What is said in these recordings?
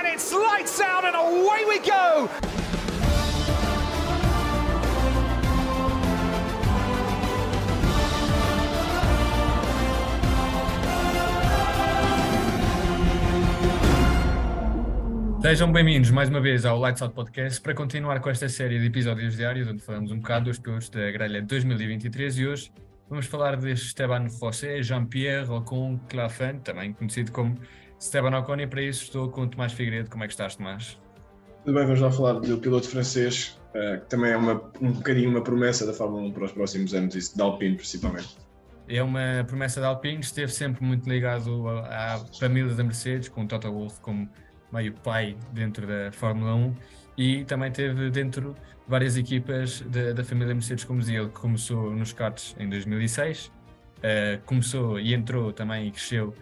and it's lights out and away we go. Sejam bem-vindos mais uma vez ao Lights Out Podcast para continuar com esta série de episódios diários onde falamos um bocado dos pilotos da grelha 2023 e hoje vamos falar de Esteban José, Jean-Pierre Ocon Clafin, também conhecido como Esteban Ocon e para isso estou com o Tomás Figueiredo. Como é que estás, Tomás? Tudo bem, vamos lá falar do piloto francês, uh, que também é uma, um bocadinho uma promessa da Fórmula 1 para os próximos anos, isso da Alpine principalmente. É uma promessa da Alpine, esteve sempre muito ligado à família da Mercedes, com o Toto Wolff como meio pai dentro da Fórmula 1 e também teve dentro várias equipas da, da família Mercedes, como dizia, ele começou nos karts em 2006, uh, eh, começou e entrou também e cresceu,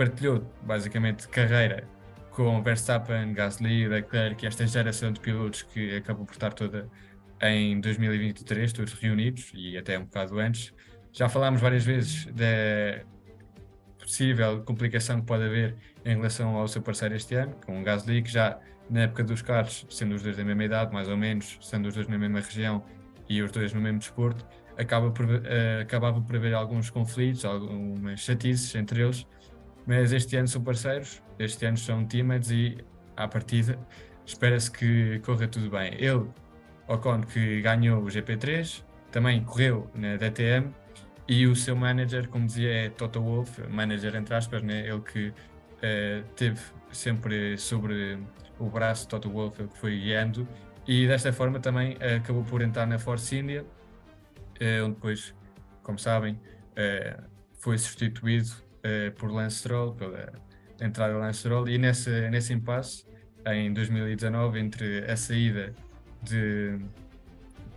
partilhou basicamente carreira com Verstappen, Gasly, Leclerc e esta geração de pilotos que acabou por estar toda em 2023, todos reunidos e até um bocado antes. Já falámos várias vezes da possível complicação que pode haver em relação ao seu parceiro este ano, com o Gasly, que já na época dos carros, sendo os dois da mesma idade, mais ou menos, sendo os dois na mesma região e os dois no mesmo desporto, acaba por, uh, acabava por haver alguns conflitos, algumas chatices entre eles, mas este ano são parceiros, este ano são teammates e, à partida, espera-se que corra tudo bem. Ele, Ocon, que ganhou o GP3, também correu na DTM e o seu manager, como dizia, é Toto Wolff, manager entre aspas, né? ele que uh, teve sempre sobre o braço Toto Wolff, que foi guiando, e desta forma também uh, acabou por entrar na Force India, uh, onde depois, como sabem, foi substituído por Lance Stroll, pela entrada de Lance Stroll, e nesse, nesse impasse, em 2019, entre a saída de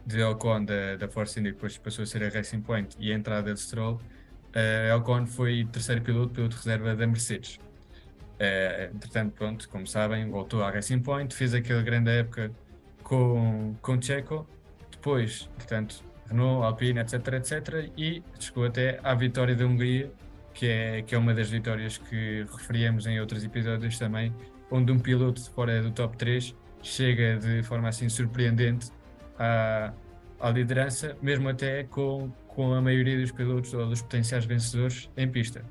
de Ocon da, da Force India, que depois passou a ser a Racing Point, e a entrada de Stroll, uh, Ocon foi terceiro piloto, piloto de reserva da Mercedes. Uh, entretanto, pronto, como sabem, voltou à Racing Point, fez aquela grande época com, com Checo, depois, portanto, Renault, Alpine, etc, etc, e chegou até à vitória da Hungria, que é, que é uma das vitórias que referíamos em outros episódios também, onde um piloto fora do top 3 chega de forma assim surpreendente à, à liderança, mesmo até com, com a maioria dos pilotos ou dos potenciais vencedores em pista.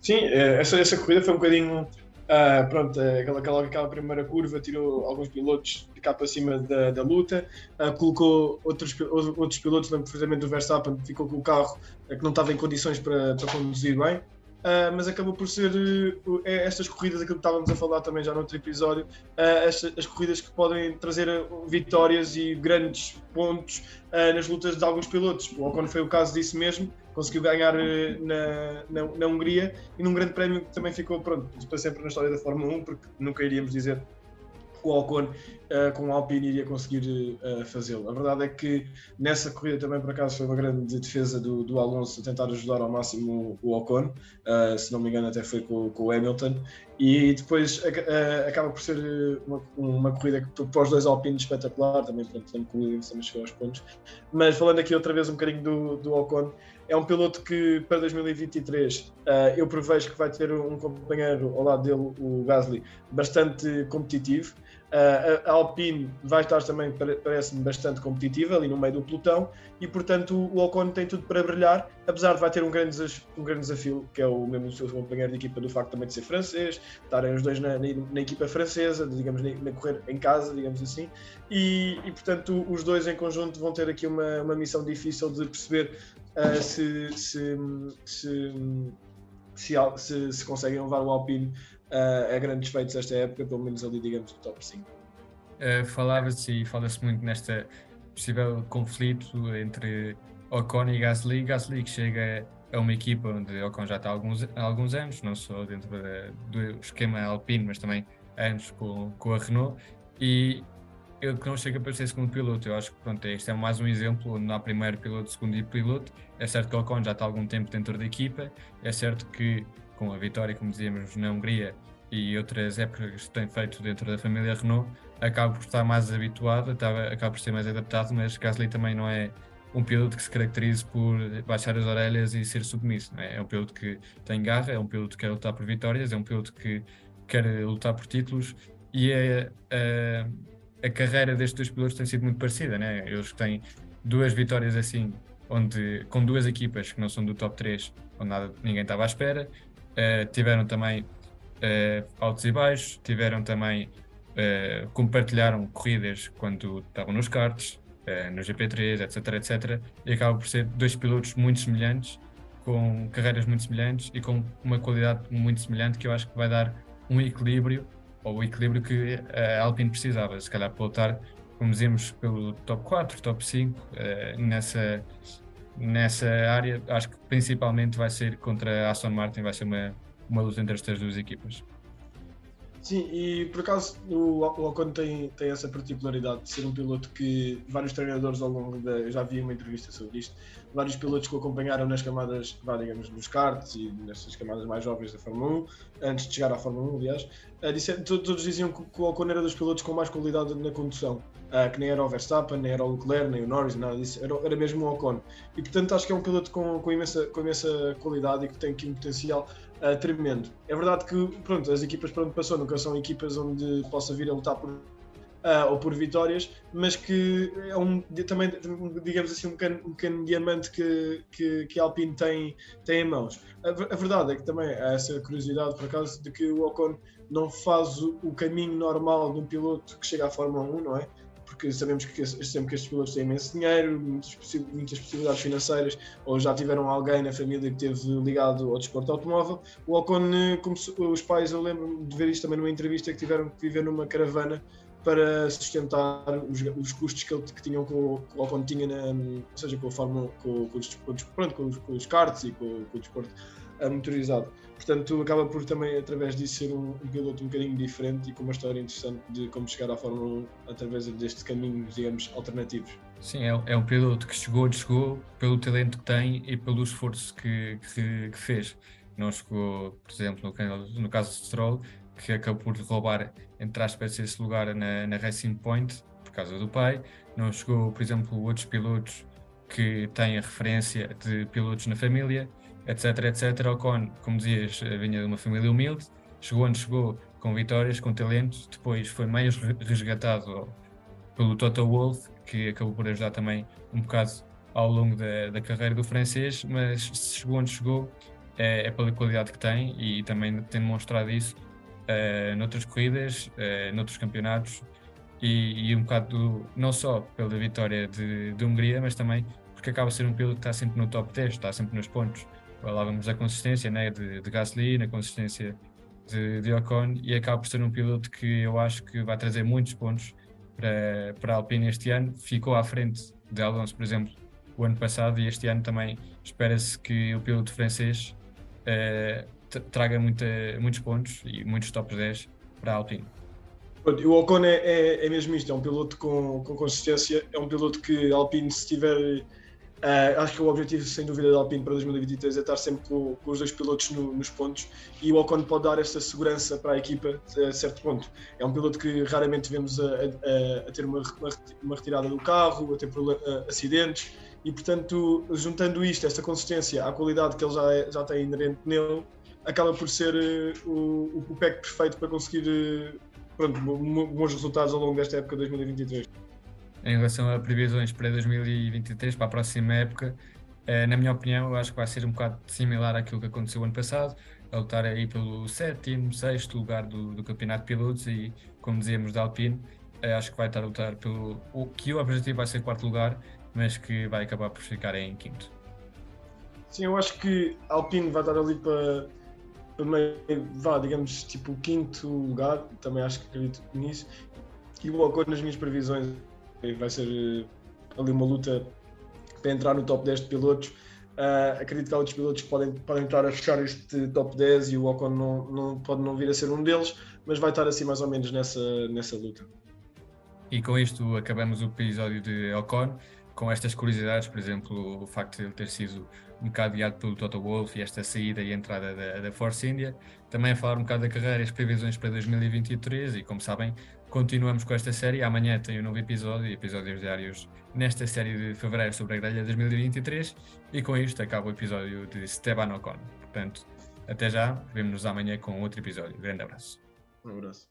Sim, é, essa, essa corrida foi um bocadinho. Uh, pronto, é, aquela, aquela, aquela primeira curva tirou alguns pilotos de cá para cima da, da luta, uh, colocou outros, outros pilotos, lembro perfeitamente do Verstappen, ficou com o carro uh, que não estava em condições para, para conduzir bem. Uh, mas acabou por ser uh, estas corridas, aquilo que estávamos a falar também já no outro episódio, uh, estas, as corridas que podem trazer vitórias e grandes pontos nas lutas de alguns pilotos. O Ocon foi o caso disso mesmo, conseguiu ganhar na, na, na, Hungria e num grande prémio que também ficou pronto, para sempre na história da Fórmula 1, porque nunca iríamos dizer o Ocon uh, com o Alpine iria conseguir uh, fazê-lo. A verdade é que nessa corrida também por acaso foi uma grande defesa do, do Alonso a tentar ajudar ao máximo o, Ocon, uh, se não me engano até foi com, com o Hamilton, e depois acaba por ser uma, uma corrida que para os dois Alpines espetacular, também portanto, que o Williams também chegou aos pontos, mas falando aqui outra vez um bocadinho do, do é um piloto que para 2023 eu prevejo que vai ter um companheiro ao lado dele, o Gasly, bastante competitivo. Uh, a Alpine vai estar também, parece-me, bastante competitiva ali no meio do pelotão e, portanto, o Ocon tem tudo para brilhar, apesar de vai ter um grande, um grande desafio, que é o mesmo seu companheiro de equipa, do facto também de ser francês, estarem os dois na, na, na equipa francesa, digamos, na, na, correr em casa, digamos assim, e, e, portanto, os dois em conjunto vão ter aqui uma, uma missão difícil de perceber uh, se, se, se, se, se, se conseguem levar o Alpine uh, a grandes feitos esta época, pelo menos ali, digamos, no top 5. Uh, eh, Falava-se e fala-se muito nesta possível conflito entre Ocon e Gasly. Gasly que chega a uma equipa onde Ocon já está há alguns, há alguns anos, não só dentro da, do esquema Alpine, mas também anos com, com a Renault. E ele que não chega para ser segundo piloto. Eu acho que pronto, este é mais um exemplo onde não há primeiro piloto, segundo e piloto. É certo que o Ocon já está algum tempo dentro da equipa, é certo que com a vitória, como dizíamos, na Hungria e outras épocas que tem feito dentro da família Renault, acaba por estar mais habituado, acaba por ser mais adaptado, mas Gasly também não é um piloto que se caracterize por baixar as orelhas e ser submisso. É? é? um piloto que tem garra, é um piloto que quer lutar por vitórias, é um piloto que quer lutar por títulos e a, a, a carreira destes dois pilotos tem sido muito parecida, né? Eles têm duas vitórias assim, onde com duas equipas que não são do top 3, onde nada, ninguém estava à espera, uh, tiveram também uh, altos e baixos, tiveram também, uh, compartilharam corridas quando estavam nos karts, no GP3, etc, etc, e acabam por ser dois pilotos muito semelhantes, com carreiras muito semelhantes e com uma qualidade muito semelhante que eu acho que vai dar um equilíbrio, ou o equilíbrio que a Alpine precisava, se calhar para lutar, como dizemos, pelo top 4, top 5, nessa, nessa área, acho que principalmente vai ser contra a Aston Martin, vai ser uma, uma luta entre estas duas equipas. Sim, e por acaso o Ocon tem, tem essa particularidade de ser um piloto que vários treinadores ao longo da. Eu já vi uma entrevista sobre isto, vários pilotos que o acompanharam nas camadas, vá, digamos, nos karts e nessas camadas mais jovens da Fórmula 1, antes de chegar à Fórmula 1, aliás, disseram, todos, diziam que, o Ocon era dos pilotos com mais qualidade na condução, uh, que nem era o Verstappen, nem era o Leclerc, nem o Norris, nada disso, era, era mesmo o Ocon. E portanto acho que é um piloto com, com, imensa, com imensa qualidade e que tem aqui um potencial uh, tremendo. É verdade que pronto, as equipas para onde passou nunca são equipas onde possa vir a lutar por Uh, ou por vitórias, mas que é um, também, digamos assim, um pequeno, um pequeno diamante que, que, que a Alpine tem, tem em mãos. A, a, verdade é que também há essa curiosidade, por acaso, de que o Ocon não faz o, o, caminho normal de um piloto que chega à Fórmula 1, não é? Porque sabemos que sempre que estes pilotos têm imenso dinheiro, muitas, possibilidades financeiras, ou já tiveram alguém na família que teve ligado ao desporto automóvel. O Ocon, eh, como os pais, eu lembro de ver isto também numa entrevista, que tiveram que viver numa caravana para sustentar os, os custos que, que tinham com, com, quando tinha na, ou seja, com a Fórmula com, com, os, com, pronto, com, os, com os karts e com, com o desporto motorizado. Portanto, acaba por também, através disso, ser um, um, piloto um bocadinho diferente e com uma história interessante de como chegar à Fórmula 1 através deste caminho, digamos, alternativos. Sim, é, é um piloto que chegou, chegou pelo talento que tem e pelo esforço que, que, que fez. Não chegou, por exemplo, no, no caso de Stroll, que acabou por roubar, entre aspas, esse lugar na, na Racing Point, por causa do pai. Não chegou, por exemplo, outros pilotos que têm a referência de pilotos na família, etc, etc. Ocon, como dizias, vinha de uma família humilde, chegou onde chegou com vitórias, com talento, depois foi mais resgatado pelo Toto Wolff, que acabou por ajudar também um bocado ao longo da, da carreira do francês, mas chegou onde chegou é, é pela qualidade que tem e também tem demonstrado isso uh, noutras corridas, uh, noutros campeonatos e, e, um bocado do, não só pela vitória de, de Hungria, mas também porque acaba a ser um piloto que está sempre no top 10, está sempre nos pontos. Falávamos da consistência né, de, de Gasly, na consistência de, de Ocon e acaba por ser um piloto que eu acho que vai trazer muitos pontos para, para a Alpine este ano. Ficou à frente de Alonso, por exemplo, o ano passado e este ano também espera-se que o piloto francês uh, traga muita, muitos pontos e muitos top 10 para a Alpine. O Ocon é, é, é, mesmo isto, é um piloto com, com consistência, é um piloto que Alpine, se tiver. Uh, acho que o objetivo, sem dúvida, da Alpine para 2023 é estar sempre com, com os dois pilotos no, nos pontos e o Ocon pode dar esta segurança para a equipa a certo ponto. É um piloto que raramente vemos a, a, a ter uma, uma, retirada do carro, a ter acidentes e, portanto, juntando isto, esta consistência à qualidade que ele já, é, já tem inerente nele, acaba por ser uh, o, o pack perfeito para conseguir uh, pronto, bons resultados ao longo desta época de 2023. Em relação a previsões para 2023, para a próxima época, uh, na minha opinião, eu acho que vai ser um bocado similar àquilo que aconteceu ano passado, a lutar aí pelo sétimo, sexto lugar do, do campeonato de pilotos e, como dizíamos, da Alpine, acho que vai estar a lutar pelo o que o objetivo vai ser quarto lugar, mas que vai acabar por ficar em quinto. Sim, eu acho que a Alpine vai estar ali para meio, vá, digamos, tipo, quinto lugar, também acho que acredito nisso. E o Ocon, nas minhas previsões, vai ser eh, ali uma luta para entrar no top 10 de pilotos. Uh, acredito que há outros pilotos que podem, podem estar a fechar este top 10 e o Ocon não, não, pode não vir a ser um deles, mas vai estar assim mais ou menos nessa, nessa luta. E com isto acabamos o episódio de Ocon com estas curiosidades, por exemplo, o facto de ele ter sido um bocado guiado pelo Toto Wolff e esta saída e entrada da, da Force India. Também a falar um bocado da carreira e as previsões para 2023 e, como sabem, continuamos com esta série. Amanhã tem um novo episódio, episódios diários nesta série de fevereiro sobre a grelha 2023 e com isto acaba o episódio de Esteban Ocon. Portanto, até já, vemo-nos amanhã com outro episódio. Grande abraço. Um abraço.